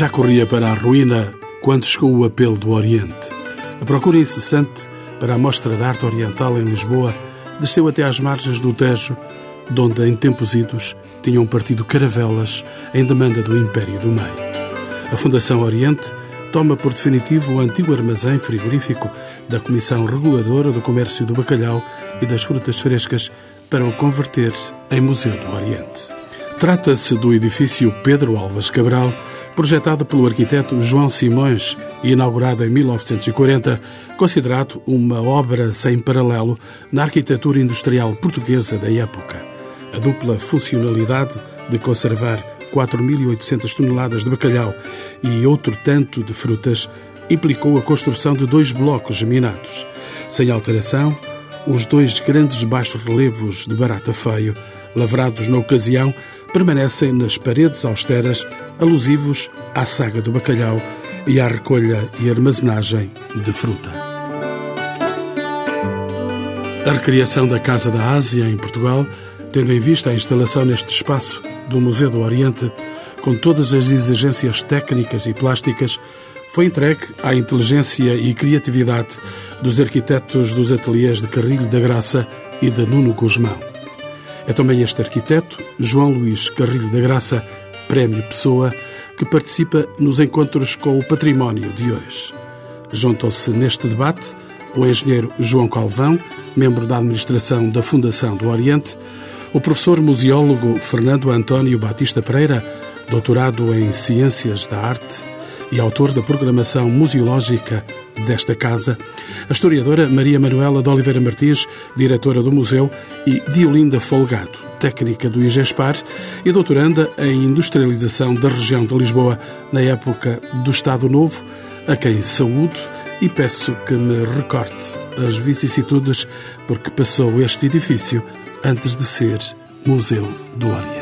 Já corria para a ruína quando chegou o apelo do Oriente. A procura incessante para a Mostra de Arte Oriental em Lisboa desceu até às margens do Tejo, de onde em tempos idos tinham partido caravelas em demanda do Império do Meio. A Fundação Oriente toma por definitivo o antigo armazém frigorífico da Comissão Reguladora do Comércio do Bacalhau e das Frutas Frescas para o converter em Museu do Oriente. Trata-se do edifício Pedro Alves Cabral, projetado pelo arquiteto João Simões e inaugurado em 1940, considerado uma obra sem paralelo na arquitetura industrial portuguesa da época. A dupla funcionalidade de conservar 4.800 toneladas de bacalhau e outro tanto de frutas implicou a construção de dois blocos geminados. Sem alteração, os dois grandes baixos relevos de barata feio, lavrados na ocasião, permanecem nas paredes austeras, alusivos à saga do bacalhau e à recolha e armazenagem de fruta. A recriação da Casa da Ásia em Portugal, tendo em vista a instalação neste espaço do Museu do Oriente, com todas as exigências técnicas e plásticas, foi entregue à inteligência e criatividade dos arquitetos dos ateliês de Carrilho da Graça e de Nuno Guzmão. É também este arquiteto, João Luís Carrilho da Graça, Prémio Pessoa, que participa nos encontros com o património de hoje. Juntam-se neste debate o engenheiro João Calvão, membro da administração da Fundação do Oriente, o professor museólogo Fernando António Batista Pereira, doutorado em Ciências da Arte e autor da programação museológica desta casa, a historiadora Maria Manuela de Oliveira Martins, diretora do museu, e Diolinda Folgado, técnica do IGESPAR e doutoranda em industrialização da região de Lisboa na época do Estado Novo, a quem saúdo e peço que me recorte as vicissitudes porque passou este edifício antes de ser Museu do Oriente.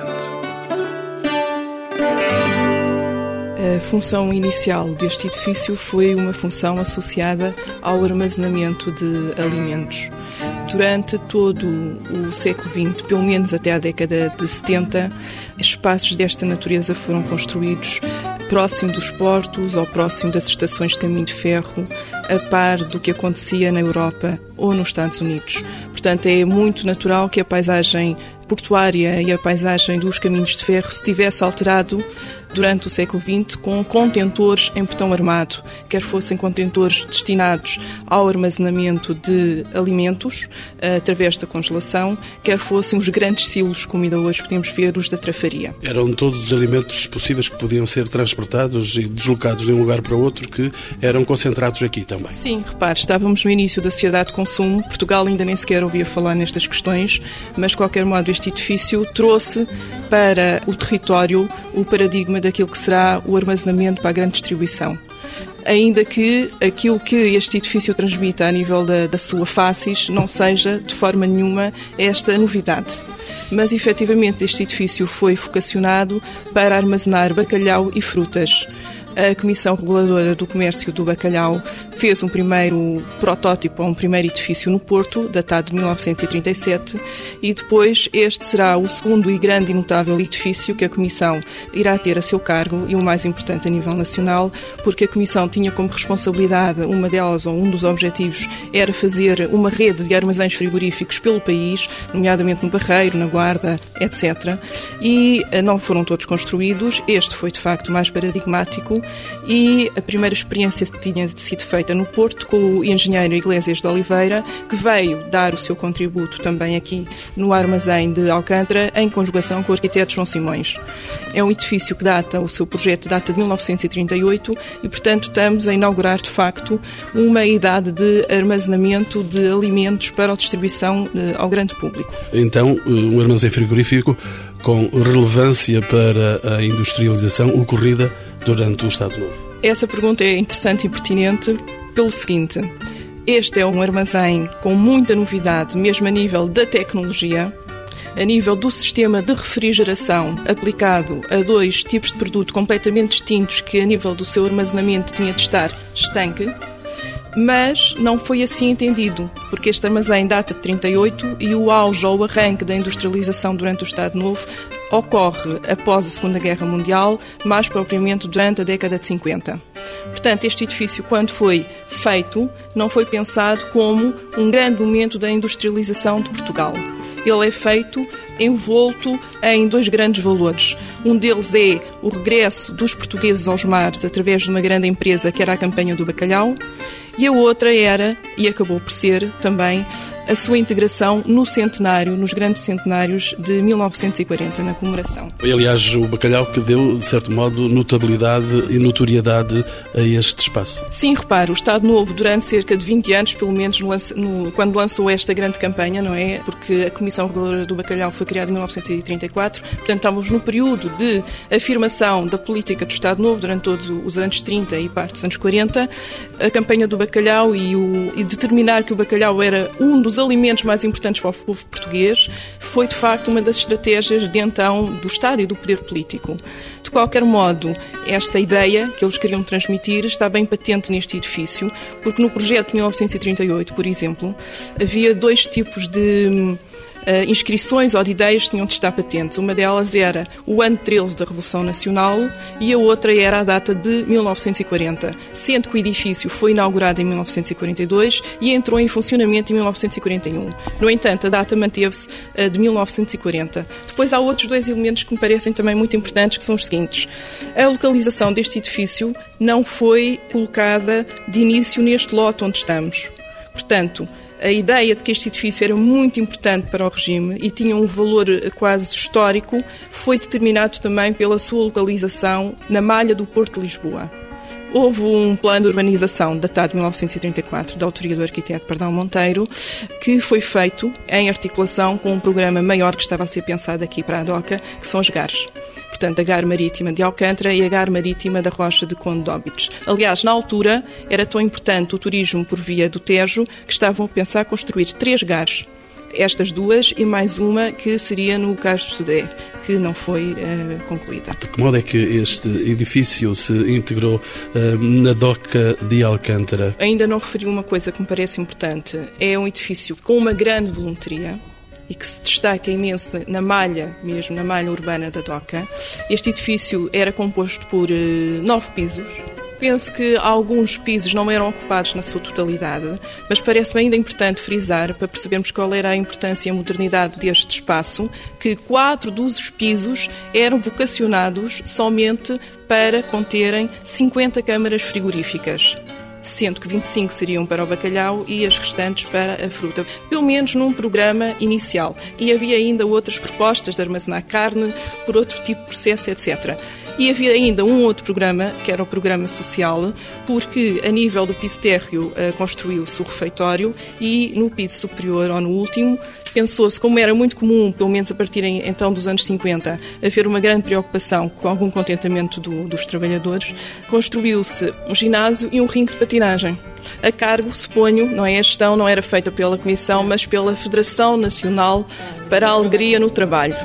A função inicial deste edifício foi uma função associada ao armazenamento de alimentos. Durante todo o século XX, pelo menos até a década de 70, espaços desta natureza foram construídos próximo dos portos ou próximo das estações de caminho de ferro, a par do que acontecia na Europa ou nos Estados Unidos. Portanto, é muito natural que a paisagem portuária e a paisagem dos caminhos de ferro se tivesse alterado durante o século XX com contentores em betão armado, quer fossem contentores destinados ao armazenamento de alimentos através da congelação, quer fossem os grandes silos, como ainda hoje podemos ver, os da trafaria. Eram todos os alimentos possíveis que podiam ser transportados e deslocados de um lugar para outro que eram concentrados aqui também. Sim, repare, estávamos no início da sociedade de consumo, Portugal ainda nem sequer ouvia falar nestas questões, mas de qualquer modo este edifício trouxe para o território o paradigma daquilo que será o armazenamento para a grande distribuição ainda que aquilo que este edifício transmita a nível da, da, sua faces não seja de forma nenhuma esta novidade. Mas efetivamente este edifício foi vocacionado para armazenar bacalhau e frutas a Comissão Reguladora do Comércio do Bacalhau fez um primeiro protótipo, um primeiro edifício no Porto, datado de 1937, e depois este será o segundo e grande e notável edifício que a Comissão irá ter a seu cargo e o mais importante a nível nacional, porque a Comissão tinha como responsabilidade, uma delas ou um dos objetivos, era fazer uma rede de armazéns frigoríficos pelo país, nomeadamente no Barreiro, na Guarda, etc. E eh, não foram todos construídos, este foi de facto mais paradigmático e a primeira experiência tinha sido feita no Porto com o engenheiro Iglesias de Oliveira, que veio dar o seu contributo também aqui no armazém de Alcântara, em conjugação com o arquiteto João Simões. É um edifício que data, o seu projeto data de 1938 e, portanto, estamos a inaugurar de facto uma idade de armazenamento de alimentos para a distribuição eh, ao grande público. Então, eh, um armazém frigorífico com relevância para a industrialização ocorrida durante o Estado Novo? Essa pergunta é interessante e pertinente pelo seguinte: este é um armazém com muita novidade, mesmo a nível da tecnologia. a nível do sistema de refrigeração aplicado a dois tipos de produto completamente distintos que a nível do seu armazenamento tinha de estar estanque, mas não foi assim entendido, porque este armazém data de 38 e o auge ou o arranque da industrialização durante o Estado Novo ocorre após a Segunda Guerra Mundial, mais propriamente durante a década de 50. Portanto, este edifício, quando foi feito, não foi pensado como um grande momento da industrialização de Portugal. Ele é feito envolto em dois grandes valores. Um deles é o regresso dos portugueses aos mares através de uma grande empresa que era a Campanha do Bacalhau, e a outra era, e acabou por ser também, a sua integração no centenário, nos grandes centenários de 1940, na comemoração. Foi, aliás, o bacalhau que deu, de certo modo, notabilidade e notoriedade a este espaço. Sim, repare, o Estado Novo, durante cerca de 20 anos, pelo menos, no, quando lançou esta grande campanha, não é? Porque a Comissão Reguladora do Bacalhau foi criada em 1934, portanto, estávamos no período de afirmação da política do Estado Novo durante todos os anos 30 e parte dos anos 40. A campanha do bacalhau e, o, e determinar que o bacalhau era um dos alimentos mais importantes para o povo português foi, de facto, uma das estratégias de então do Estado e do poder político. De qualquer modo, esta ideia que eles queriam transmitir está bem patente neste edifício, porque no projeto de 1938, por exemplo, havia dois tipos de inscrições ou de ideias tinham de estar patentes. Uma delas era o ano 13 da Revolução Nacional e a outra era a data de 1940, sendo que o edifício foi inaugurado em 1942 e entrou em funcionamento em 1941. No entanto, a data manteve-se uh, de 1940. Depois há outros dois elementos que me parecem também muito importantes, que são os seguintes. A localização deste edifício não foi colocada de início neste lote onde estamos. Portanto, a ideia de que este edifício era muito importante para o regime e tinha um valor eh, quase histórico foi determinado também pela sua localização na malha do Porto de Lisboa. Houve um plano de urbanização datado de 1934, da autoria do arquiteto Pardão Monteiro, que foi feito em articulação com um programa maior que estava a ser pensado aqui para a DOCA, que são as GARs portanto, a Gar Marítima de Alcântara e a Gar Marítima da Rocha de Conde de Óbidos. Aliás, na altura, era tão importante o turismo por via do Tejo que estavam a pensar construir três gares estas duas e mais uma que seria no Cais do Sudé, que não foi uh, concluída. De que modo é que este edifício se integrou uh, na DOCA de Alcântara? Ainda não referi uma coisa que me parece importante. É um edifício com uma grande voluntaria, e que se destaca imenso na malha, mesmo na malha urbana da DOCA. Este edifício era composto por uh, nove pisos, Penso que alguns pisos não eram ocupados na sua totalidade, mas parece-me ainda importante frisar, para percebermos qual era a importância e a modernidade deste espaço, que quatro dos pisos eram vocacionados somente para conterem 50 câmaras frigoríficas sendo que 25 seriam para o bacalhau e as restantes para a fruta, pelo menos num programa inicial. E havia ainda outras propostas de armazenar carne por outro tipo de processo, etc. E havia ainda um outro programa, que era o programa social, porque a nível do piso térreo uh, construiu-se o refeitório e no piso superior, ou no último, pensou-se, como era muito comum, pelo menos a partir então dos anos 50, haver uma grande preocupação com algum contentamento do, dos trabalhadores, construiu-se um ginásio e um ringue de patinagem. A cargo, suponho, não é a gestão, não era feita pela Comissão, mas pela Federação Nacional para a Alegria no Trabalho.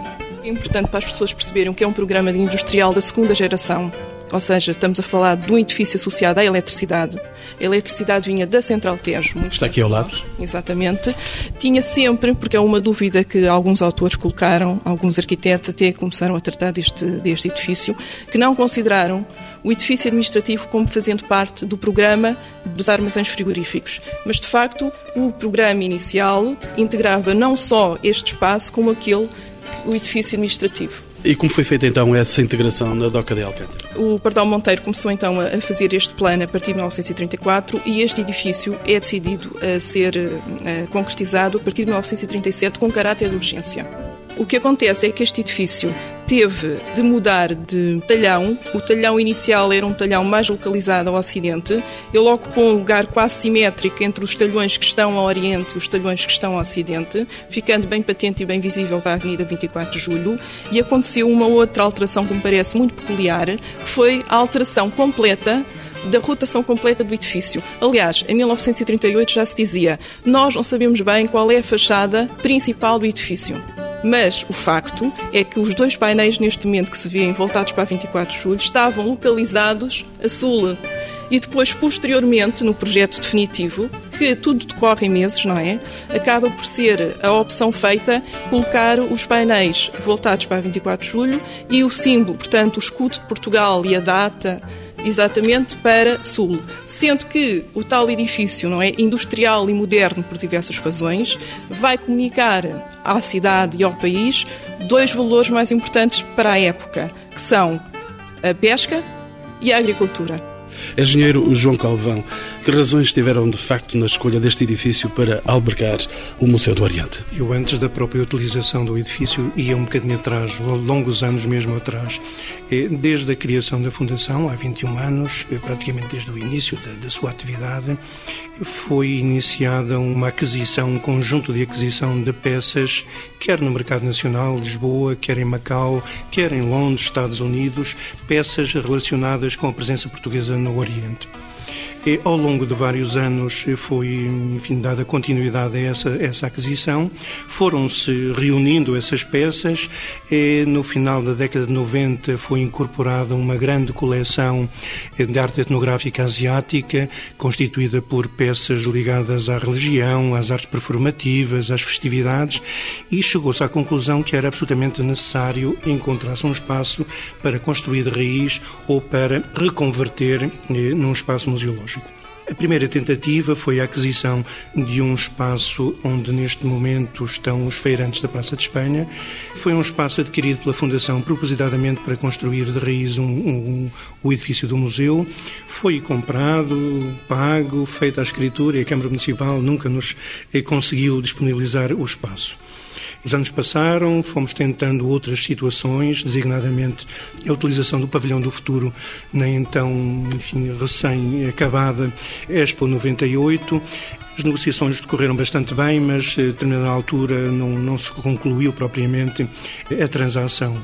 É importante para as pessoas perceberem que é um programa de industrial da segunda geração. Ou seja, estamos a falar de um edifício associado à eletricidade. A eletricidade vinha da Central Tejo. Está aqui ao lado? Exatamente. Tinha sempre, porque é uma dúvida que alguns autores colocaram, alguns arquitetos até começaram a tratar deste, deste edifício, que não consideraram o edifício administrativo como fazendo parte do programa dos armazéns frigoríficos. Mas, de facto, o programa inicial integrava não só este espaço, como aquele o edifício administrativo. E como foi feita então essa integração na DOCA de Alcântara? O Pardal Monteiro começou então a fazer este plano a partir de 1934 e este edifício é decidido a ser uh, concretizado a partir de 1937 com caráter de urgência. O que acontece é que este edifício teve de mudar de talhão. O talhão inicial era um talhão mais localizado ao ocidente. Ele ocupou um lugar quase simétrico entre os talhões que estão ao oriente e os talhões que estão ao ocidente, ficando bem patente e bem visível para a Avenida 24 de Julho. E aconteceu uma outra alteração que me parece muito peculiar, que foi a alteração completa da rotação completa do edifício. Aliás, em 1938 já se dizia: nós não sabemos bem qual é a fachada principal do edifício. Mas o facto é que os dois painéis neste momento que se vêem voltados para 24 de julho estavam localizados a sul. E depois, posteriormente, no projeto definitivo, que tudo decorre em meses, não é? Acaba por ser a opção feita colocar os painéis voltados para 24 de julho e o símbolo, portanto, o escudo de Portugal e a data exatamente para sul, sendo que o tal edifício, não é, industrial e moderno por diversas razões, vai comunicar à cidade e ao país dois valores mais importantes para a época, que são a pesca e a agricultura. Engenheiro João Calvão, que razões tiveram de facto na escolha deste edifício para albergar o Museu do Oriente? Eu, antes da própria utilização do edifício, ia um bocadinho atrás, longos anos mesmo atrás. Desde a criação da Fundação, há 21 anos, praticamente desde o início da, da sua atividade, foi iniciada uma aquisição, um conjunto de aquisição de peças, quer no mercado nacional, Lisboa, quer em Macau, quer em Londres, Estados Unidos, peças relacionadas com a presença portuguesa no Oriente. Ao longo de vários anos foi, enfim, dada continuidade a essa, essa aquisição. Foram-se reunindo essas peças no final da década de 90 foi incorporada uma grande coleção de arte etnográfica asiática, constituída por peças ligadas à religião, às artes performativas, às festividades, e chegou-se à conclusão que era absolutamente necessário encontrar-se um espaço para construir de raiz ou para reconverter eh, num espaço museológico. A primeira tentativa foi a aquisição de um espaço onde neste momento estão os feirantes da Praça de Espanha. Foi um espaço adquirido pela Fundação propositadamente para construir de raiz um, um, o edifício do museu. Foi comprado, pago, feita a escritura e a Câmara Municipal nunca nos eh, conseguiu disponibilizar o espaço. Os anos passaram, fomos tentando outras situações, designadamente a utilização do pavilhão do futuro na então, enfim, recém-acabada Expo 98. As negociações decorreram bastante bem, mas a determinada altura não, não se concluiu propriamente a transação.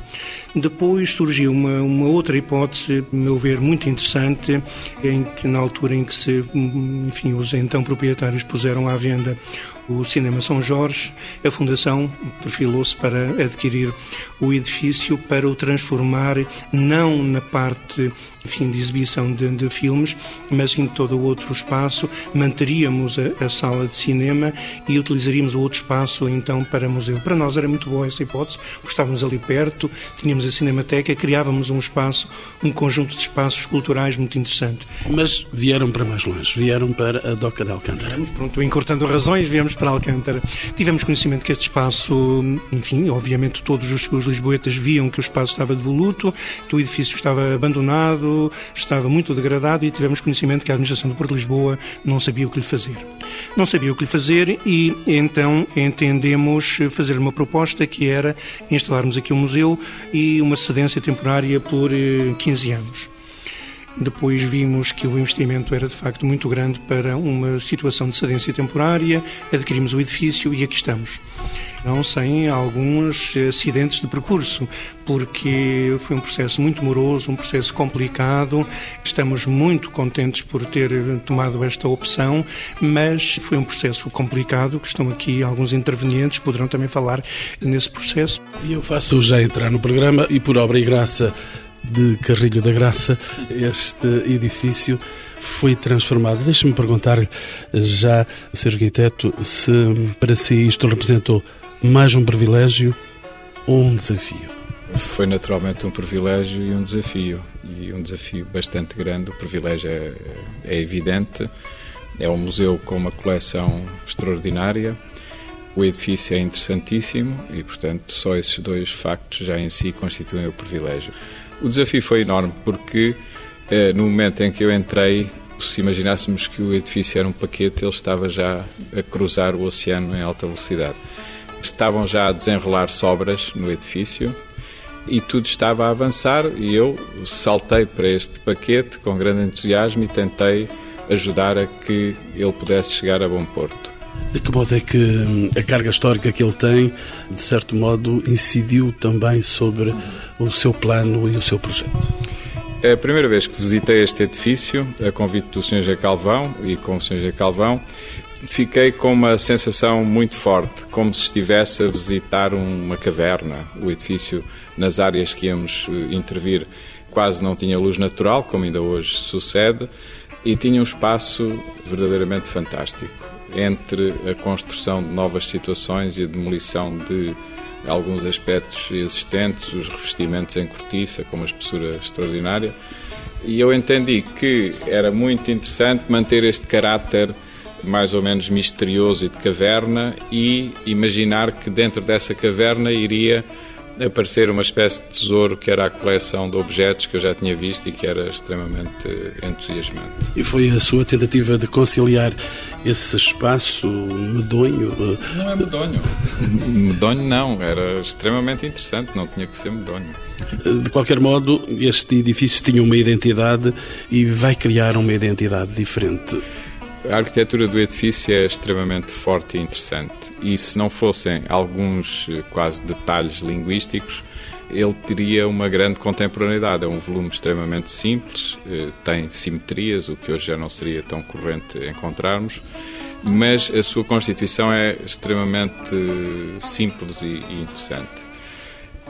Depois surgiu uma, uma outra hipótese, a meu ver, muito interessante, em que na altura em que se, enfim, os então proprietários puseram à venda o Cinema São Jorge, a Fundação perfilou-se para adquirir o edifício para o transformar não na parte enfim, de exibição de, de, filmes, mas em todo o outro espaço manteríamos a, a, sala de cinema e utilizaríamos o outro espaço então para museu. Para nós era muito boa essa hipótese, estávamos ali perto, tínhamos a Cinemateca, criávamos um espaço, um conjunto de espaços culturais muito interessante. Mas vieram para mais longe, vieram para a Doca de Alcântara. Viemos, pronto, encurtando razões, viemos para Alcântara. Tivemos conhecimento que este espaço, enfim, obviamente todos os, os lisboetas viam que o espaço estava devoluto, que o edifício estava abandonado, estava muito degradado e tivemos conhecimento que a administração do Porto de Lisboa não sabia o que lhe fazer. Não sabia o que lhe fazer e então entendemos fazer uma proposta que era instalarmos aqui um museu e uma cedência temporária por 15 eh, anos. Depois vimos que o investimento era de facto muito grande para uma situação de cedência temporária, adquirimos o edifício e aqui estamos. Não sem alguns acidentes de percurso, porque foi um processo muito moroso, um processo complicado. Estamos muito contentes por ter tomado esta opção, mas foi um processo complicado, que estão aqui alguns intervenientes, poderão também falar nesse processo. E eu faço já entrar no programa e por obra e graça de Carrilho da Graça, este edifício foi transformado. Deixe-me perguntar-lhe, já, Sr. Arquiteto, se para si isto representou mais um privilégio ou um desafio? Foi naturalmente um privilégio e um desafio. E um desafio bastante grande. O privilégio é, é evidente. É um museu com uma coleção extraordinária. O edifício é interessantíssimo e, portanto, só esses dois factos já em si constituem o privilégio. O desafio foi enorme porque eh, no momento em que eu entrei, se imaginássemos que o edifício era um paquete, ele estava já a cruzar o oceano em alta velocidade. Estavam já a desenrolar-se obras no edifício e tudo estava a avançar e eu saltei para este paquete com grande entusiasmo e tentei ajudar a que ele pudesse chegar a bom porto. De que modo é que hum, a carga histórica que ele tem, de certo modo, incidiu também sobre o seu plano e o seu projeto? É a primeira vez que visitei este edifício, a convite do Sr. G. Calvão e com o Sr. G. Calvão, fiquei com uma sensação muito forte, como se estivesse a visitar uma caverna. O edifício, nas áreas que íamos eh, intervir, quase não tinha luz natural, como ainda hoje sucede, e tinha um espaço verdadeiramente fantástico entre a construção de novas situações e a demolição de alguns aspectos existentes, os revestimentos em cortiça, com uma espessura extraordinária. E eu entendi que era muito interessante manter este caráter mais ou menos misterioso e de caverna e imaginar que dentro dessa caverna iria aparecer uma espécie de tesouro que era a coleção de objetos que eu já tinha visto e que era extremamente entusiasmante. E foi a sua tentativa de conciliar esse espaço medonho? Não é medonho. medonho não, era extremamente interessante, não tinha que ser medonho. De qualquer modo, este edifício tinha uma identidade e vai criar uma identidade diferente. A arquitetura do edifício é extremamente forte e interessante. E se não fossem alguns eh, quase detalhes linguísticos, ele teria uma grande contemporaneidade. É um volume extremamente simples, eh, tem simetrias, o que hoje já não seria tão corrente encontrarmos, mas a sua constituição é extremamente eh, simples e interessante.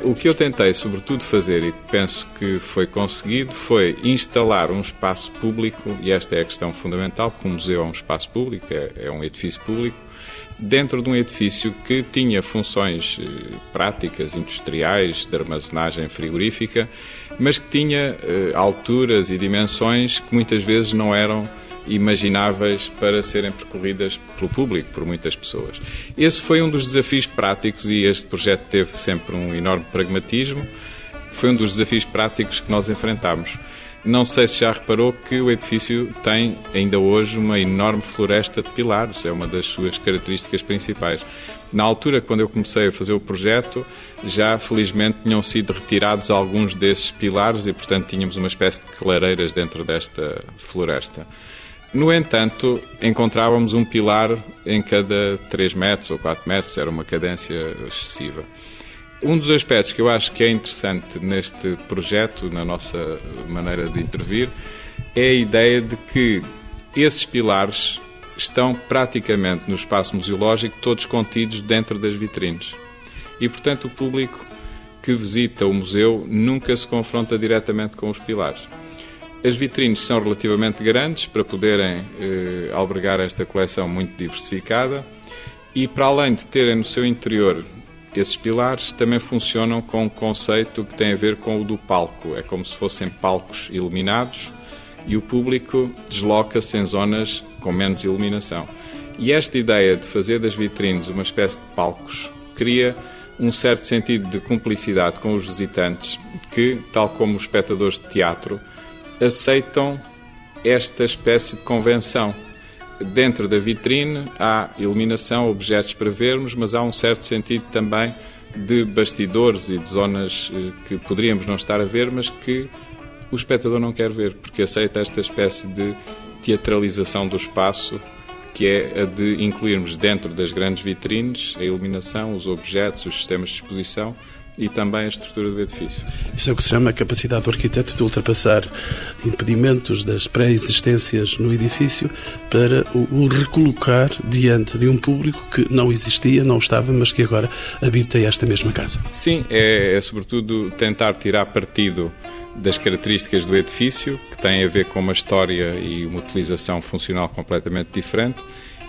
O que eu tentei, sobretudo, fazer, e penso que foi conseguido, foi instalar um espaço público, e esta é a questão fundamental, porque o museu é um espaço público, é, é um edifício público, dentro de um edifício que tinha funções eh, práticas, industriais, de armazenagem frigorífica, mas que tinha eh, alturas e dimensões que muitas vezes não eram imagináveis para serem percorridas pelo público, por muitas pessoas. Esse foi um dos desafios práticos e este projeto teve sempre um enorme pragmatismo. Foi um dos desafios práticos que nós enfrentámos. Não sei se já reparou que o edifício tem ainda hoje uma enorme floresta de pilares, é uma das suas características principais. Na altura, quando eu comecei a fazer o projeto, já felizmente tinham sido retirados alguns desses pilares e, portanto, tínhamos uma espécie de clareiras dentro desta floresta. No entanto, encontrávamos um pilar em cada 3 metros ou 4 metros, era uma cadência excessiva. Um dos aspectos que eu acho que é interessante neste projeto, na nossa maneira de intervir, é a ideia de que esses pilares estão praticamente no espaço museológico todos contidos dentro das vitrines. E, portanto, o público que visita o museu nunca se confronta diretamente com os pilares. As vitrines são relativamente grandes para poderem eh, albergar esta coleção muito diversificada e, para além de terem no seu interior esses pilares, também funcionam com um conceito que tem a ver com o do palco. É como se fossem palcos iluminados e o público desloca-se em zonas com menos iluminação. E esta ideia de fazer das vitrines uma espécie de palcos cria um certo sentido de cumplicidade com os visitantes que, tal como os espectadores de teatro, aceitam esta espécie de convenção. Dentro da vitrine há iluminação, objetos para vermos, mas há um certo sentido também de bastidores e de zonas eh, que poderíamos não estar a ver, mas que o espectador não quer ver, porque aceita esta espécie de teatralização do espaço, que é a de incluirmos dentro das grandes vitrines a iluminação, os objetos, os sistemas de exposição e também a estrutura do edifício. Isso é o que se chama a capacidade do arquiteto de ultrapassar impedimentos das pré-existências no edifício para o recolocar diante de um público que não existia, não estava, mas que agora habita esta mesma casa. Sim, é, é sobretudo tentar tirar partido das características do edifício, que têm a ver com uma história e uma utilização funcional completamente diferente,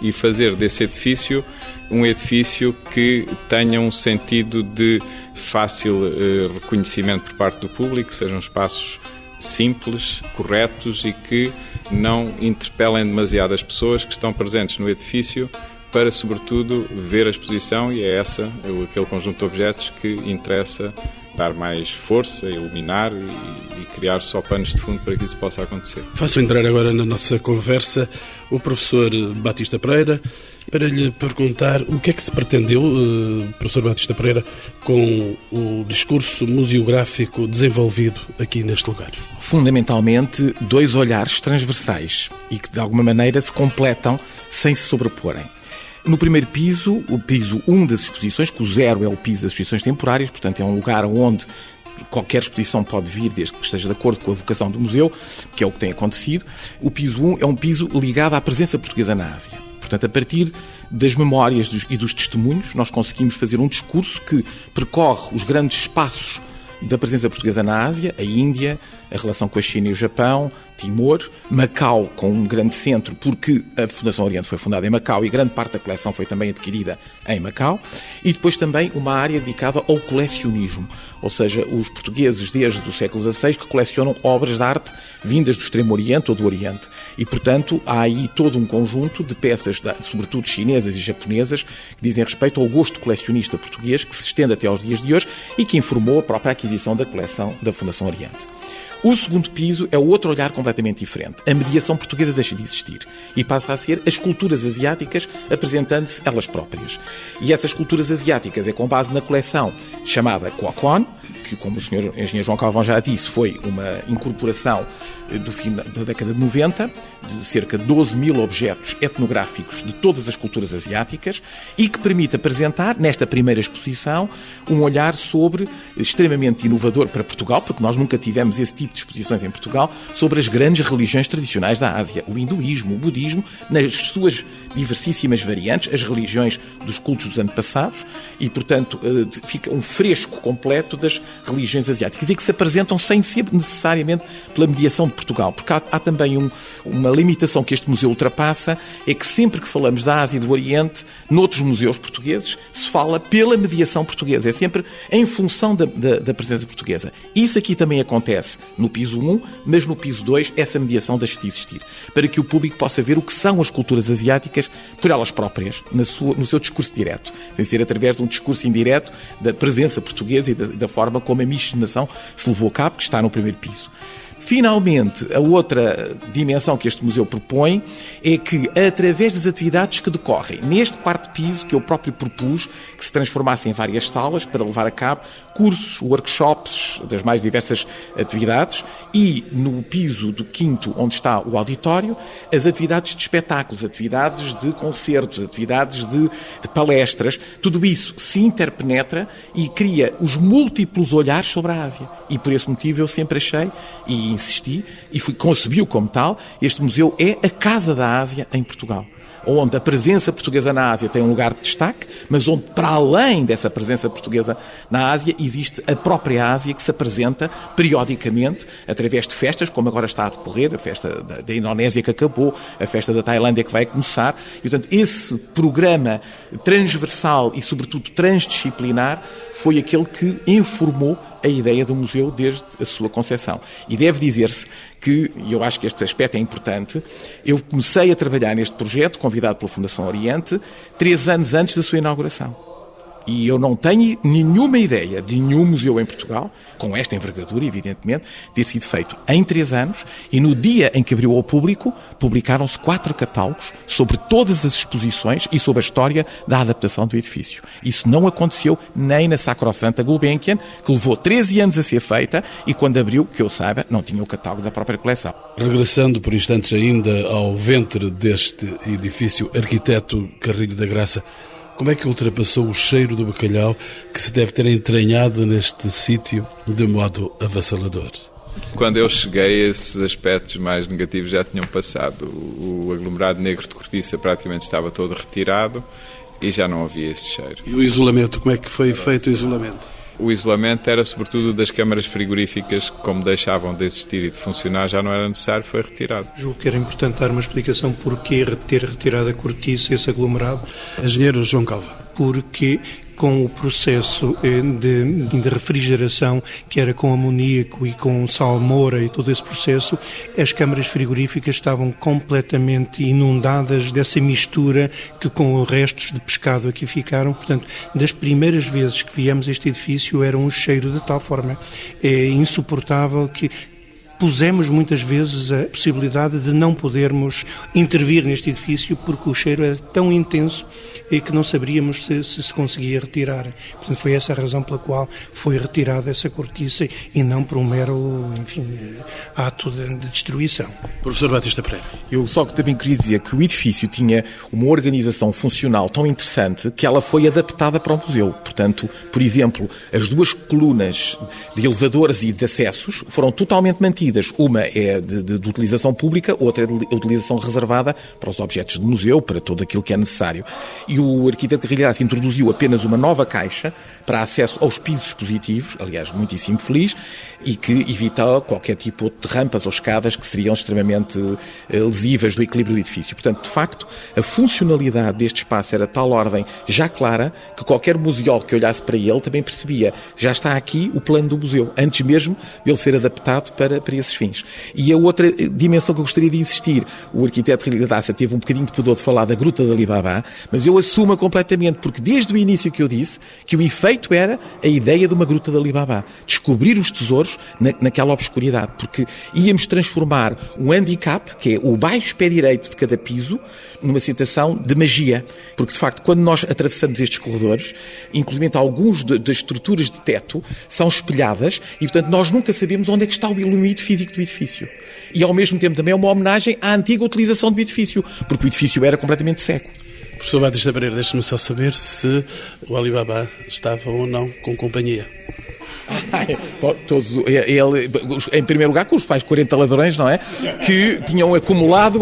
e fazer desse edifício um edifício que tenha um sentido de fácil eh, reconhecimento por parte do público, sejam espaços simples, corretos e que não interpelem demasiado as pessoas que estão presentes no edifício para, sobretudo, ver a exposição e é essa, aquele conjunto de objetos que interessa dar mais força, iluminar e, e, criar só panos de fundo para que isso possa acontecer. Faço entrar agora na nossa conversa o professor Batista Pereira, para lhe perguntar o que é que se pretendeu, uh, professor Batista Pereira, com o discurso museográfico desenvolvido aqui neste lugar. Fundamentalmente, dois olhares transversais e que de alguma maneira se completam sem se sobreporem. No primeiro piso, o piso 1 das exposições, que o zero é o piso das exposições temporárias, portanto é um lugar onde qualquer exposição pode vir desde que esteja de acordo com a vocação do museu, que é o que tem acontecido. O piso 1 é um piso ligado à presença portuguesa na Ásia portanto, a partir das memórias e dos testemunhos, nós conseguimos fazer um discurso que percorre os grandes espaços da presença portuguesa na Ásia, a Índia, a relação com a China e o Japão, Timor, Macau com um grande centro, porque a Fundação Oriente foi fundada em Macau e grande parte da coleção foi também adquirida em Macau, e depois também uma área dedicada ao colecionismo, ou seja, os portugueses desde o século XVI que colecionam obras de arte vindas do Extremo Oriente ou do Oriente. E, portanto, há aí todo um conjunto de peças, sobretudo chinesas e japonesas, que dizem respeito ao gosto colecionista português que se estende até aos dias de hoje e que informou a própria aquisição da coleção da Fundação Oriente. O segundo piso é outro olhar completamente diferente. A mediação portuguesa deixa de existir e passa a ser as culturas asiáticas apresentando-se elas próprias. E essas culturas asiáticas é com base na coleção chamada Kwakwan, que, como o senhor engenheiro João Calvão já disse, foi uma incorporação do fim da década de 90, de cerca de 12 mil objetos etnográficos de todas as culturas asiáticas e que permite apresentar, nesta primeira exposição, um olhar sobre, extremamente inovador para Portugal, porque nós nunca tivemos esse tipo de exposições em Portugal, sobre as grandes religiões tradicionais da Ásia, o hinduísmo, o budismo, nas suas diversíssimas variantes, as religiões dos cultos dos antepassados e, portanto, eh, fica um fresco completo das religiões asiáticas e que se apresentam sem ser necessariamente pela mediação de Portugal, porque há, há também um, uma limitação que este museu ultrapassa, é que sempre que falamos da Ásia e do Oriente, noutros museus portugueses, se fala pela mediação portuguesa, é sempre em função da, da, da presença portuguesa. Isso aqui também acontece no piso 1, mas no piso 2 essa mediação deixa de existir, para que o público possa ver o que são as culturas asiáticas por elas próprias, sua, no seu discurso direto, sem ser através de um discurso indireto da presença portuguesa e da, da forma como a miscigenação se levou a cabo, que está no primeiro piso. Finalmente, a outra dimensão que este museu propõe é que, através das atividades que decorrem neste quarto piso, que eu próprio propus, que se transformasse em várias salas para levar a cabo cursos, workshops das mais diversas atividades, e no piso do quinto, onde está o auditório, as atividades de espetáculos, atividades de concertos, atividades de, de palestras, tudo isso se interpenetra e cria os múltiplos olhares sobre a Ásia. E por esse motivo eu sempre achei, e insisti e fui, concebi-o como tal, este museu é a Casa da Ásia em Portugal onde a presença portuguesa na Ásia tem um lugar de destaque, mas onde, para além dessa presença portuguesa na Ásia, existe a própria Ásia que se apresenta periodicamente através de festas, como agora está a decorrer, a festa da, da Indonésia que acabou, a festa da Tailândia que vai começar. E, portanto, esse programa transversal e, sobretudo, transdisciplinar foi aquele que informou a ideia do museu desde a sua concepção. E deve dizer-se que, e eu acho que este aspecto é importante, eu comecei a trabalhar neste projeto, convidado pela Fundação Oriente, três anos antes da sua inauguração. E eu não tenho nenhuma ideia de nenhum museu em Portugal, com esta envergadura, evidentemente, ter sido feito em três anos e no dia em que abriu ao público, publicaram-se quatro catálogos sobre todas as exposições e sobre a história da adaptação do edifício. Isso não aconteceu nem na Sacrosanta Gulbenkian, que levou 13 anos a ser feita e quando abriu, que eu saiba, não tinha o catálogo da própria coleção. Regressando por instantes ainda ao ventre deste edifício, arquiteto Carrilho da Graça, como é que ultrapassou o cheiro do bacalhau que se deve ter entranhado neste sítio de modo avassalador? Quando eu cheguei, esses aspectos mais negativos já tinham passado. O aglomerado negro de cortiça praticamente estava todo retirado e já não havia esse cheiro. E o isolamento, como é que foi feito o isolamento? O isolamento era sobretudo das câmaras frigoríficas, que como deixavam de existir e de funcionar, já não era necessário, foi retirado. Julgo que era importante dar uma explicação porquê ter retirado a cortiça, esse aglomerado. Engenheiro João Calva. Porque com o processo eh, de, de, refrigeração, que era com amoníaco e com salmoura e todo esse processo, as câmaras frigoríficas estavam completamente inundadas dessa mistura que com os restos de pescado aqui ficaram. Portanto, das primeiras vezes que viemos este edifício era um cheiro de tal forma é, insuportável que pusemos muitas vezes a possibilidade de não podermos intervir neste edifício porque o cheiro é tão intenso e que não saberíamos se, se, se conseguia retirar. Portanto, foi essa a razão pela qual foi retirada essa cortiça e não por um mero, enfim, eh, ato de, de destruição. Professor Batista Pereira. Eu só que também queria dizer que o edifício tinha uma organização funcional tão interessante que ela foi adaptada para o museu. Portanto, por exemplo, as duas colunas de elevadores e de acessos foram totalmente mantidas Uma é de, de, de, utilização pública, outra é de utilização reservada para os objetos de museu, para tudo aquilo que é necessário. E o arquiteto Carrilhas introduziu apenas uma nova caixa para acesso aos pisos positivos, aliás, muitíssimo feliz, e que evita qualquer tipo de rampas ou escadas que seriam extremamente eh, lesivas do equilíbrio do edifício. Portanto, de facto, a funcionalidade deste espaço era de tal ordem já clara que qualquer museólogo que olhasse para ele também percebia já está aqui o plano do museu, antes mesmo dele ser adaptado para, para esses fins. E a outra eh, dimensão que eu gostaria de insistir, o arquiteto Rilhadácia teve um bocadinho de pudor de falar da Gruta da Alibaba, mas eu assumo completamente, porque desde o início que eu disse que o efeito era a ideia de uma Gruta da Alibaba, descobrir os tesouros na, naquela obscuridade, porque íamos transformar um handicap, que é o baixo pé direito de cada piso, numa situação de magia, porque de facto quando nós atravessamos estes corredores, inclusive alguns das estruturas de teto são espelhadas e portanto nós nunca sabemos onde é que está o limite físico do edifício. E ao mesmo tempo também é uma homenagem à antiga utilização do edifício, porque o edifício era completamente seco. Professor Batista Pereira, deixe-me só saber se o Alibaba estava ou não com companhia. Todos, ele, em primeiro lugar, com os pais 40 ladrões, não é? Que tinham acumulado,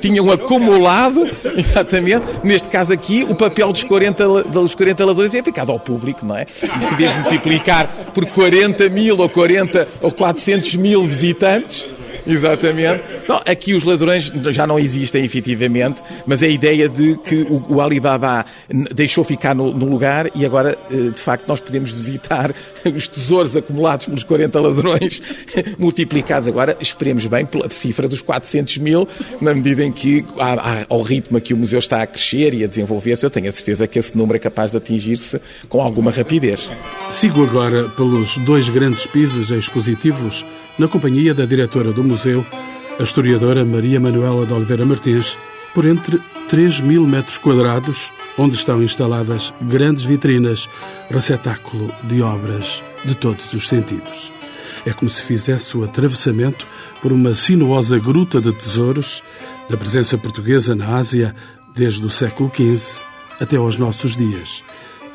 tinham acumulado, exatamente, neste caso aqui, o papel dos 40, dos 40 ladrões é aplicado ao público, não é? Podes multiplicar por 40 mil ou 40 ou 400 mil visitantes Exatamente. Então, aqui os ladrões já não existem efetivamente, mas a ideia de que o, o Alibaba deixou ficar no, no, lugar e agora, eh, de facto, nós podemos visitar os tesouros acumulados pelos 40 ladrões, multiplicados agora, esperemos bem, pela cifra dos 400 mil, na medida em que, ao ritmo que o museu está a crescer e a desenvolver-se, eu tenho a certeza que esse número é capaz de atingir-se com alguma rapidez. Sigo agora pelos dois grandes pisos expositivos na companhia da diretora do museu, a historiadora Maria Manuela de Oliveira Martins, por entre 3 mil metros quadrados, onde estão instaladas grandes vitrinas, receptáculo de obras de todos os sentidos. É como se fizesse o atravessamento por uma sinuosa gruta de tesouros da presença portuguesa na Ásia desde o século XV até aos nossos dias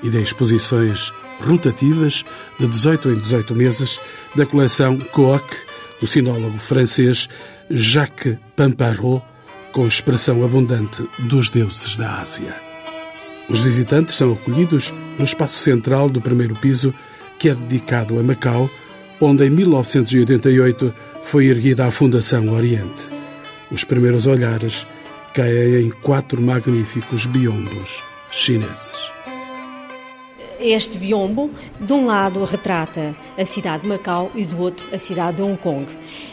e de exposições rotativas de 18 em 18 meses da coleção Coq do sinólogo francês Jacques Pamparot, com expressão abundante dos deuses da Ásia. Os visitantes são acolhidos no espaço central do primeiro piso, que é dedicado a Macau, onde em 1988 foi erguida a Fundação Oriente. Os primeiros olhares caem em quatro magníficos biombos chineses este biombo, de um lado retrata a cidade de Macau e do outro a cidade de Hong Kong.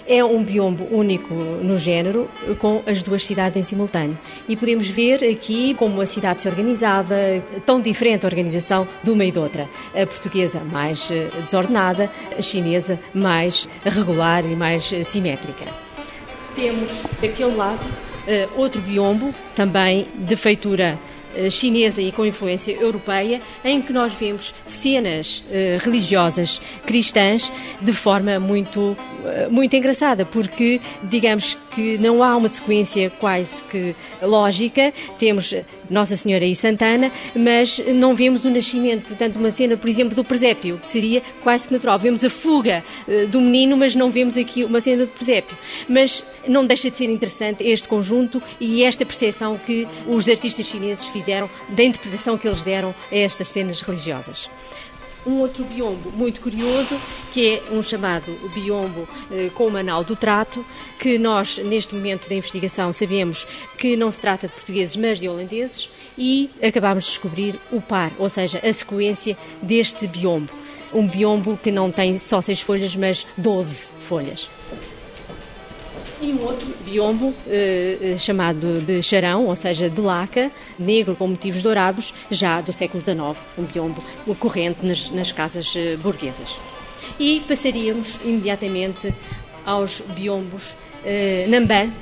É um biombo único no género, com as duas cidades em simultâneo. E podemos ver aqui como a cidade se organizava, tão diferente a organização de uma e de outra. A portuguesa mais eh, desordenada, a chinesa mais regular e mais eh, simétrica. Temos daquele lado eh, outro biombo, também de feitura chinesa e com influência europeia, em que nós vemos cenas uh, religiosas cristãs de forma muito, uh, muito engraçada, porque digamos que não há uma sequência quase que lógica. Temos Nossa Senhora e Santana, mas não vemos o nascimento, portanto, uma cena, por exemplo, do presépio, que seria quase que natural. Vemos a fuga do menino, mas não vemos aqui uma cena do presépio. Mas não deixa de ser interessante este conjunto e esta percepção que os artistas chineses fizeram da interpretação que eles deram a estas cenas religiosas um outro biombo muito curioso, que é um chamado biombo eh, com o Manal do Trato, que nós, neste momento da investigação, sabemos que não se trata de portugueses, mas de holandeses, e acabámos de descobrir o par, ou seja, a sequência deste biombo. Um biombo que não tem só seis folhas, mas doze folhas. E um outro biombo eh, eh, chamado de charão, ou seja, de laca, negro com motivos dourados, já do século XIX, um biombo corrente nas, nas casas eh, burguesas. E passaríamos imediatamente aos biombos eh,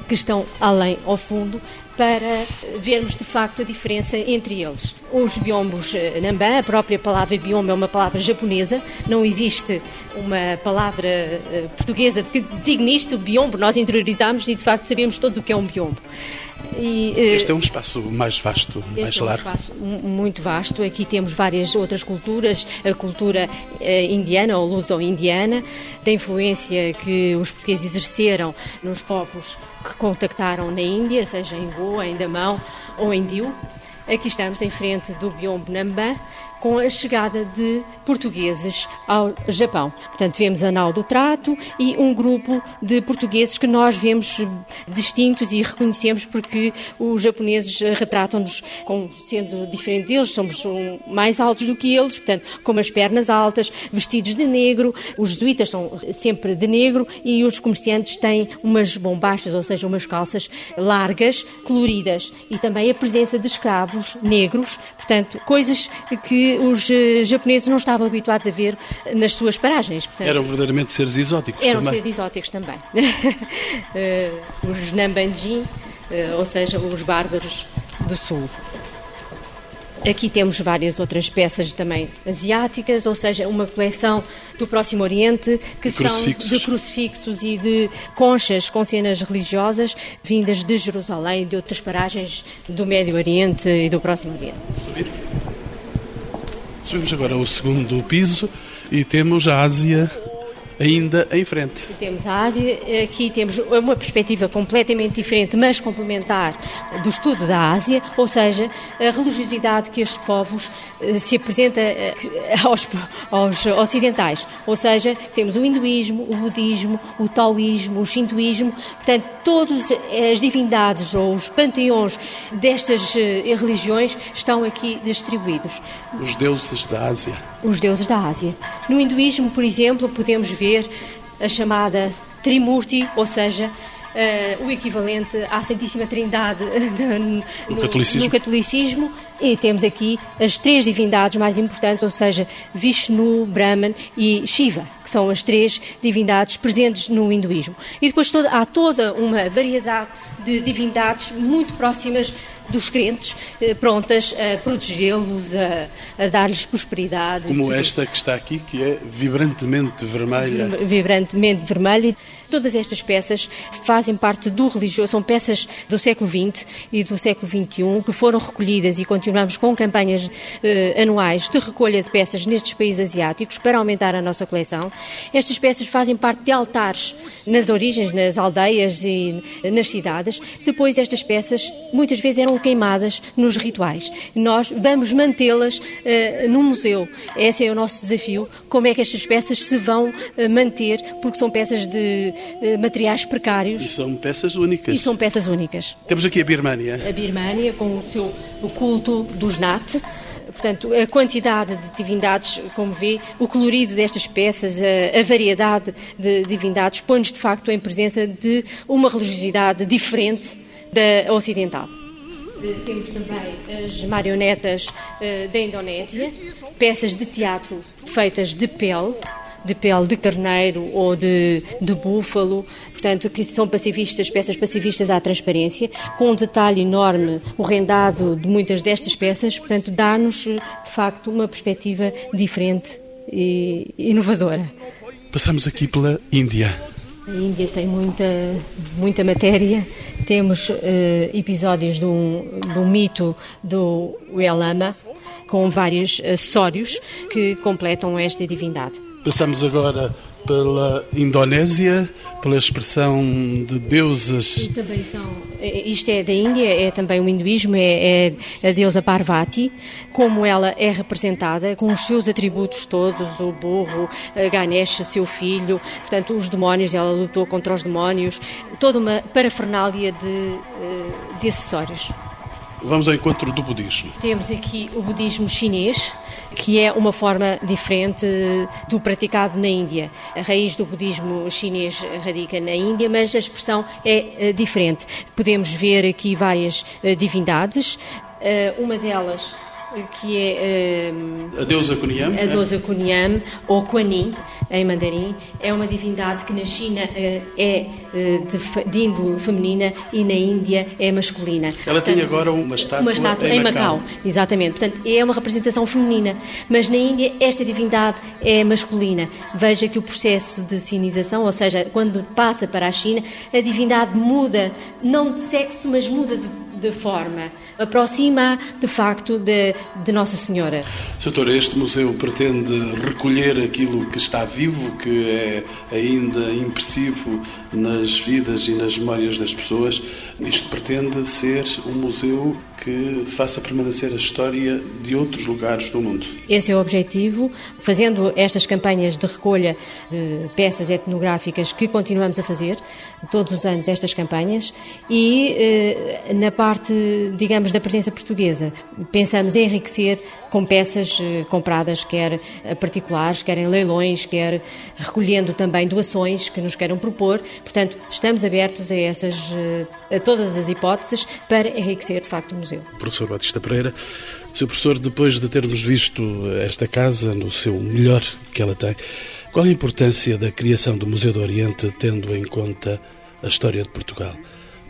que estão além ao fundo, para vermos de facto a diferença entre eles. Os biombos eh, Namban, a própria palavra biombo é uma palavra japonesa, não existe uma palavra eh, portuguesa que designe isto, biombo, nós interiorizamos e de facto sabemos todos o que é um biombo. E, este é um espaço mais vasto, mais largo. É um espaço muito vasto. Aqui temos várias outras culturas, a cultura indiana ou luso-indiana, da influência que os portugueses exerceram nos povos que contactaram na Índia, seja em Goa, em Damão ou em Diu. Aqui estamos em frente do Biombo Namban, com a chegada de portugueses ao Japão. Portanto, vemos a nau do trato e um grupo de portugueses que nós vemos distintos e reconhecemos porque os japoneses retratam-nos como sendo diferente deles, somos mais altos do que eles, portanto, com as pernas altas, vestidos de negro, os jesuítas são sempre de negro e os comerciantes têm umas bombachas, ou seja, umas calças largas, coloridas. E também a presença de escravos negros, portanto, coisas que os eh, japoneses não estavam habituados a ver nas suas paragens. Portanto, eram verdadeiramente seres exóticos eram também. Eram seres exóticos também. Eh, os Nambanjin, eh, ou seja, os bárbaros do sul. Aqui temos várias outras peças também asiáticas, ou seja, uma coleção do Próximo Oriente que de são de crucifixos e de conchas com cenas religiosas vindas de Jerusalém e de outras paragens do Médio Oriente e do Próximo Oriente. Subir. Subimos agora ao segundo piso e temos a Ásia ainda em frente. Temos a Ásia, aqui temos uma perspectiva completamente diferente, mas complementar do estudo da Ásia, ou seja, a religiosidade que estes povos eh, se apresenta eh, aos, aos ocidentais. Ou seja, temos o hinduísmo, o budismo, o taoísmo, o shintoísmo, portanto, todas as divindades ou os panteões destas eh, religiões estão aqui distribuídos. Os deuses da Ásia. Os deuses da Ásia. No hinduísmo, por exemplo, podemos ver a chamada Trimurti, ou seja, Uh, o equivalente à Santíssima Trindade no, no, catolicismo. no, catolicismo. E temos aqui as três divindades mais importantes, ou seja, Vishnu, Brahman e Shiva, que são as três divindades presentes no hinduísmo. E depois toda, há toda uma variedade de divindades muito próximas dos crentes, eh, prontas a protegê-los, a, a dar-lhes prosperidade. Como esta que está aqui, que é vibrantemente vermelha. Vibrantemente vermelha. Todas estas peças fazem parte do religioso, são peças do século XX e do século XXI que foram recolhidas e continuamos com campanhas eh, anuais de recolha de peças nestes países asiáticos para aumentar a nossa coleção. Estas peças fazem parte de altares nas origens, nas aldeias e nas cidades. Depois, estas peças muitas vezes eram queimadas nos rituais. Nós vamos mantê-las uh, no museu. Esse é o nosso desafio. Como é que estas peças se vão uh, manter, porque são peças de uh, materiais precários. E são peças únicas. E são peças únicas. Temos aqui a Birmânia. A Birmânia, com o seu o culto dos Nat. Portanto, a quantidade de divindades, como vê, o colorido destas peças, a, a variedade de divindades, põe-nos de facto em presença de uma religiosidade diferente da ocidental. Temos também as marionetas uh, da Indonésia, peças de teatro feitas de pele, de pele de carneiro ou de, de búfalo, portanto, que são pacifistas, peças pacifistas à transparência, com um detalhe enorme, o rendado de muitas destas peças, portanto, dá-nos, de facto, uma perspectiva diferente e inovadora. Passamos aqui pela Índia. A Índia tem muita, muita matéria. Temos uh, episódios do, do mito do Uelama, com vários acessórios que completam esta divindade. Passamos agora pela Indonésia, pela expressão de deuses. Também são, isto é da Índia, é também o hinduísmo, é, é, a deusa Parvati, como ela é representada, com os seus atributos todos, o burro, Ganesh, seu filho, portanto, os demónios, ela lutou contra os demónios, toda uma parafernália de, eh, de acessórios. Vamos ao encontro do budismo. Temos aqui o budismo chinês, que é uma forma diferente do praticado na Índia. A raiz do budismo chinês radica na Índia, mas a expressão é eh, diferente. Podemos ver aqui várias eh, divindades. Eh, uma delas que é a deusa Kunyam, a deusa Kunyam ou Kuanin em mandarim, é uma divindade que na China é de, de índole feminina e na Índia é masculina. Ela Portanto, tem agora uma estátua, uma estátua em, em Macau. Macau. Exatamente. Portanto, é uma representação feminina, mas na Índia esta divindade é masculina. Veja que o processo de sinização, ou seja, quando passa para a China, a divindade muda, não de sexo, mas muda de de forma, aproxima de facto de, de Nossa Senhora. Doutora, este museu pretende recolher aquilo que está vivo, que é ainda impressivo nas vidas e nas memórias das pessoas. Isto pretende ser um museu que faça permanecer a história de outros lugares do mundo. Esse é o objetivo, fazendo estas campanhas de recolha de peças etnográficas que continuamos a fazer, todos os anos estas campanhas, e eh, na parte, digamos, da presença portuguesa, pensamos em enriquecer com peças eh, compradas, quer particulares, quer em leilões, quer recolhendo também doações que nos queiram propor. Portanto, estamos abertos a essas, eh, a todas as hipóteses para enriquecer, de facto, o museu. Professor Batista Pereira, Sr. Professor, depois de termos visto esta casa no seu melhor que ela tem, qual a importância da criação do Museu do Oriente, tendo em conta a história de Portugal?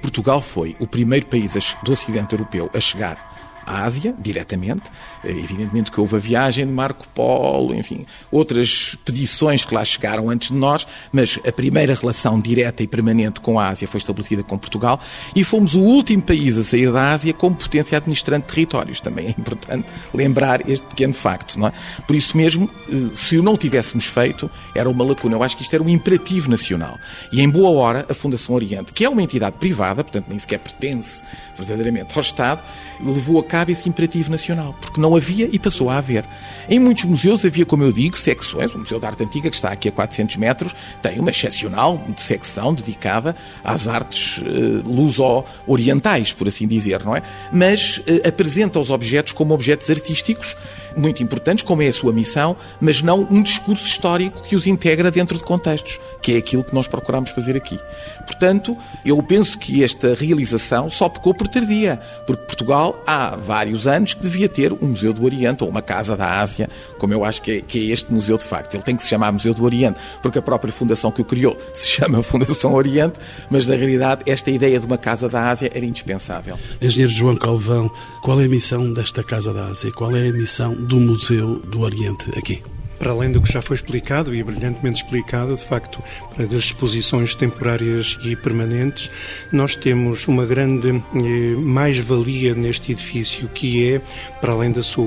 Portugal foi o primeiro país do Ocidente Europeu a chegar à Ásia, diretamente. Eh, evidentemente que houve a viagem de Marco Polo, enfim, outras expedições que lá chegaram antes de nós, mas a primeira relação direta e permanente com a Ásia foi estabelecida com Portugal e fomos o último país a sair da Ásia como potência administrante de territórios. Também é importante lembrar este pequeno facto, não é? Por isso mesmo, eh, se o não tivéssemos feito, era uma lacuna. Eu acho que isto era um imperativo nacional. E em boa hora, a Fundação Oriente, que é uma entidade privada, portanto nem sequer pertence verdadeiramente ao Estado, levou a cabo esse imperativo nacional, porque não havia e passou a haver. Em muitos museus havia, como eu digo, secções. O Museu da Arte Antiga, que está aqui a 400 metros, tem uma excepcional secção dedicada às artes uh, luso-orientais, por assim dizer, não é? Mas uh, apresenta os objetos como objetos artísticos muito importantes, como é a sua missão, mas não um discurso histórico que os integra dentro de contextos, que é aquilo que nós procuramos fazer aqui. Portanto, eu penso que esta realização só pecou por tardia, porque Portugal há vários anos que devia ter um Museu do Oriente ou uma Casa da Ásia, como eu acho que é, que é este museu de facto. Ele tem que se chamar Museu do Oriente, porque a própria fundação que o criou se chama Fundação Oriente, mas na realidade esta ideia de uma Casa da Ásia era indispensável. Engenheiro João Calvão, qual é a missão desta Casa da Ásia? Qual é a missão do Museu do Oriente aqui? Para além do que já foi explicado e brilhantemente explicado, de facto, para das exposições temporárias e permanentes, nós temos uma grande eh, mais-valia neste edifício, que é, para além da sua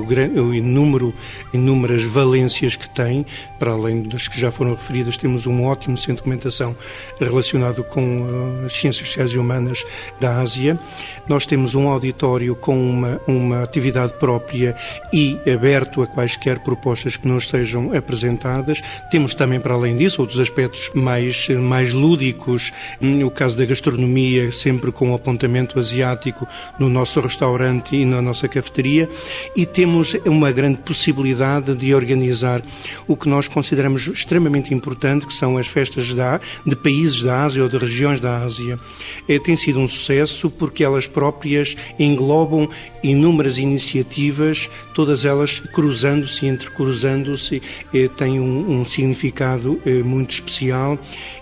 número, inúmeras valências que tem, para além das que já foram referidas, temos um ótimo centro de documentação relacionado com uh, as ciências sociais e humanas da Ásia. Nós temos um auditório com uma, uma atividade própria e aberto a quaisquer propostas que nos sejam sejam apresentadas. Temos também, para além disso, outros aspectos mais, mais lúdicos, hum, o caso da gastronomia, sempre com o apontamento asiático no nosso restaurante e na nossa cafeteria, e temos uma grande possibilidade de organizar o que nós consideramos extremamente importante, que são as festas da, de países da Ásia ou de regiões da Ásia. É, tem sido um sucesso porque elas próprias englobam inúmeras iniciativas, todas elas cruzando-se entrecruzando-se, eh, têm um, um significado eh, muito especial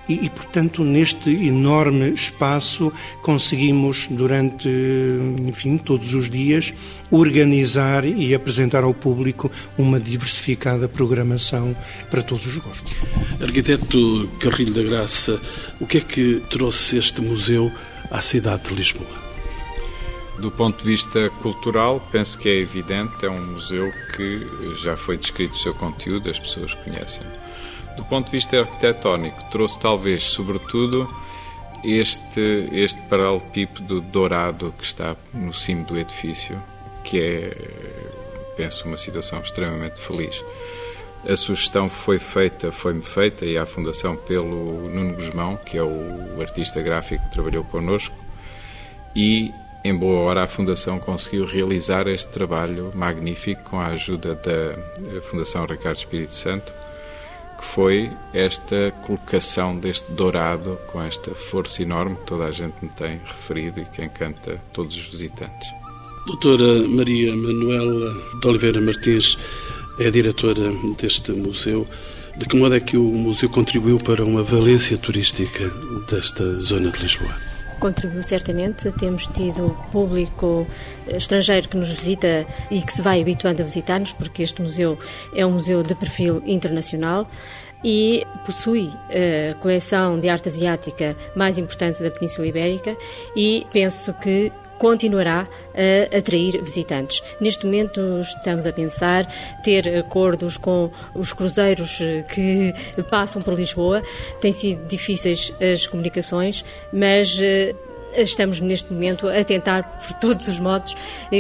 e, e, portanto, neste enorme espaço conseguimos, durante, enfim, todos os dias, organizar e apresentar ao público uma diversificada programação para todos os gostos. Arquiteto Carrilho da Graça, o que é que trouxe este museu à cidade de Lisboa? Do ponto de vista cultural, penso que é evidente, é um museu que já foi descrito o seu conteúdo, as pessoas conhecem. Do ponto de vista arquitetónico, trouxe talvez, sobretudo, este, este paralelepípedo dourado que está no cimo do edifício, que é, penso, uma situação extremamente feliz. A sugestão foi feita, foi-me feita, e à Fundação pelo Nuno Guzmão, que é o artista gráfico que trabalhou connosco, e em boa hora, a Fundação conseguiu realizar este trabalho magnífico com a ajuda da Fundação Ricardo Espírito Santo, que foi esta colocação deste dourado com esta força enorme que toda a gente me tem referido e que encanta todos os visitantes. Doutora Maria Manuela de Oliveira Martins é diretora deste museu. De que modo é que o museu contribuiu para uma valência turística desta zona de Lisboa? Contribuiu certamente. Temos tido público estrangeiro que nos visita e que se vai habituando a visitar-nos, porque este museu é um museu de perfil internacional e possui a coleção de arte asiática mais importante da Península Ibérica e penso que continuará a atrair visitantes. Neste momento estamos a pensar ter acordos com os cruzeiros que passam por Lisboa. Tem sido difíceis as comunicações, mas eh, estamos neste momento a tentar por todos os modos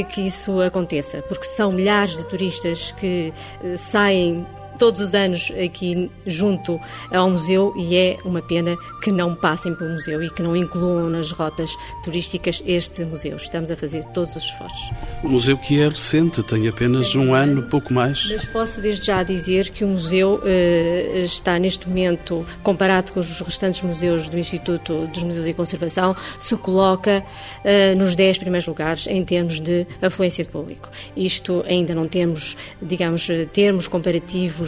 que isso aconteça, porque são milhares de turistas que eh, saem todos os anos aqui junto ao museu e é uma pena que não passem pelo museu e que não incluam nas rotas turísticas este museu. Estamos a fazer todos os esforços. O museu que é recente, tem apenas um ano, pouco mais. Mas posso desde já dizer que o museu eh, está neste momento, comparado com os restantes museus do Instituto dos Museus e Conservação, se coloca eh, nos 10 primeiros lugares em termos de afluência de público. Isto ainda não temos, digamos, termos comparativos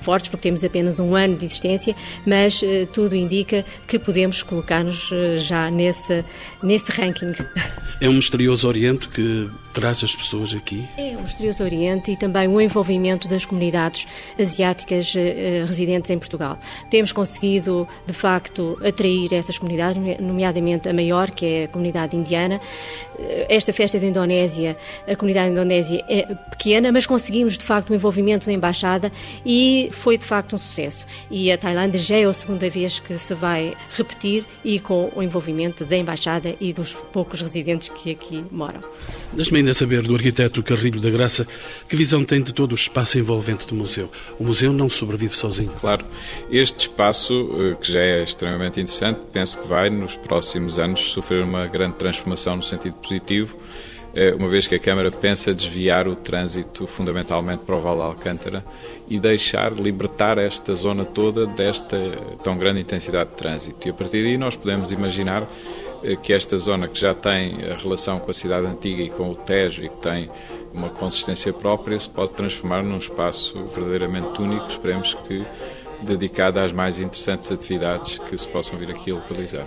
fortes, porque temos apenas um ano de existência, mas uh, tudo indica que podemos colocar-nos uh, já nesse, nesse ranking. É um misterioso Oriente que traz as pessoas aqui? É o Misterioso Oriente e também o envolvimento das comunidades asiáticas uh, residentes em Portugal. Temos conseguido, de facto, atrair essas comunidades, nomeadamente a maior, que é a comunidade indiana. Esta festa da Indonésia, a comunidade indonésia é pequena, mas conseguimos, de facto, o envolvimento da Embaixada e foi de facto um sucesso. E a Tailândia já é a segunda vez que se vai repetir e com o envolvimento da Embaixada e dos poucos residentes que aqui moram. Deixe-me ainda saber do arquiteto Carrilho da Graça que visão tem de todo o espaço envolvente do museu. O museu não sobrevive sozinho. Claro, este espaço, eh, que já é extremamente interessante, penso que vai, nos próximos anos, sofrer uma grande transformação no sentido positivo eh, uma vez que a Câmara pensa desviar o trânsito fundamentalmente para o Val de Alcântara e deixar libertar esta zona toda desta tão grande intensidade de trânsito. E a partir daí nós podemos imaginar que esta zona que já tem a relação com a cidade antiga e com o Tejo e que tem uma consistência própria se pode transformar num espaço verdadeiramente único, esperemos que dedicado às mais interessantes atividades que se possam vir aqui a localizar.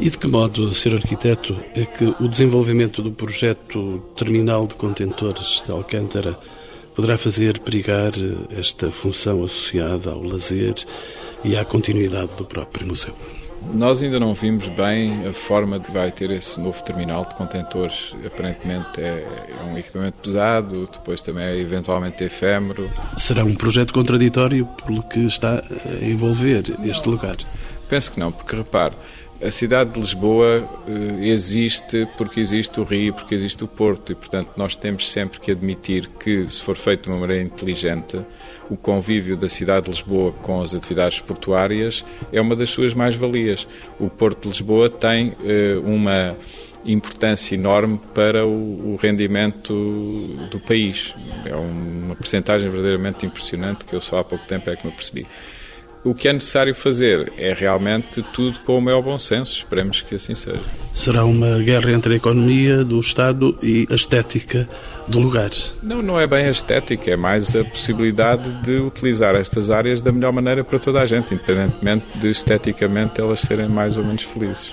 E de que modo, Sr. Arquiteto, é que o desenvolvimento do projeto terminal de contentores de Alcântara poderá fazer perigar esta função associada ao lazer e à continuidade do próprio museu? Nós ainda não vimos bem a forma que vai ter esse novo terminal de contentores. Aparentemente é, é um equipamento pesado, depois também é eventualmente efêmero. Será um projeto contraditório pelo que está a envolver este lugar? Penso que não, porque repare, a cidade de Lisboa eh, existe porque existe o Rio, porque existe o Porto e, portanto, nós temos sempre que admitir que, se for feito de uma maneira inteligente, o convívio da cidade de Lisboa com as atividades portuárias é uma das suas mais-valias. O Porto de Lisboa tem uh, uma importância enorme para o, o, rendimento do país. É uma percentagem verdadeiramente impressionante que eu só há pouco tempo é que me percebi. O que é necessário fazer é realmente tudo com o maior bom senso. Esperemos que assim seja. Será uma guerra entre a economia do Estado e a estética do lugar? Não, não é bem a estética, é mais a possibilidade de utilizar estas áreas da melhor maneira para toda a gente, independentemente de esteticamente elas serem mais ou menos felizes.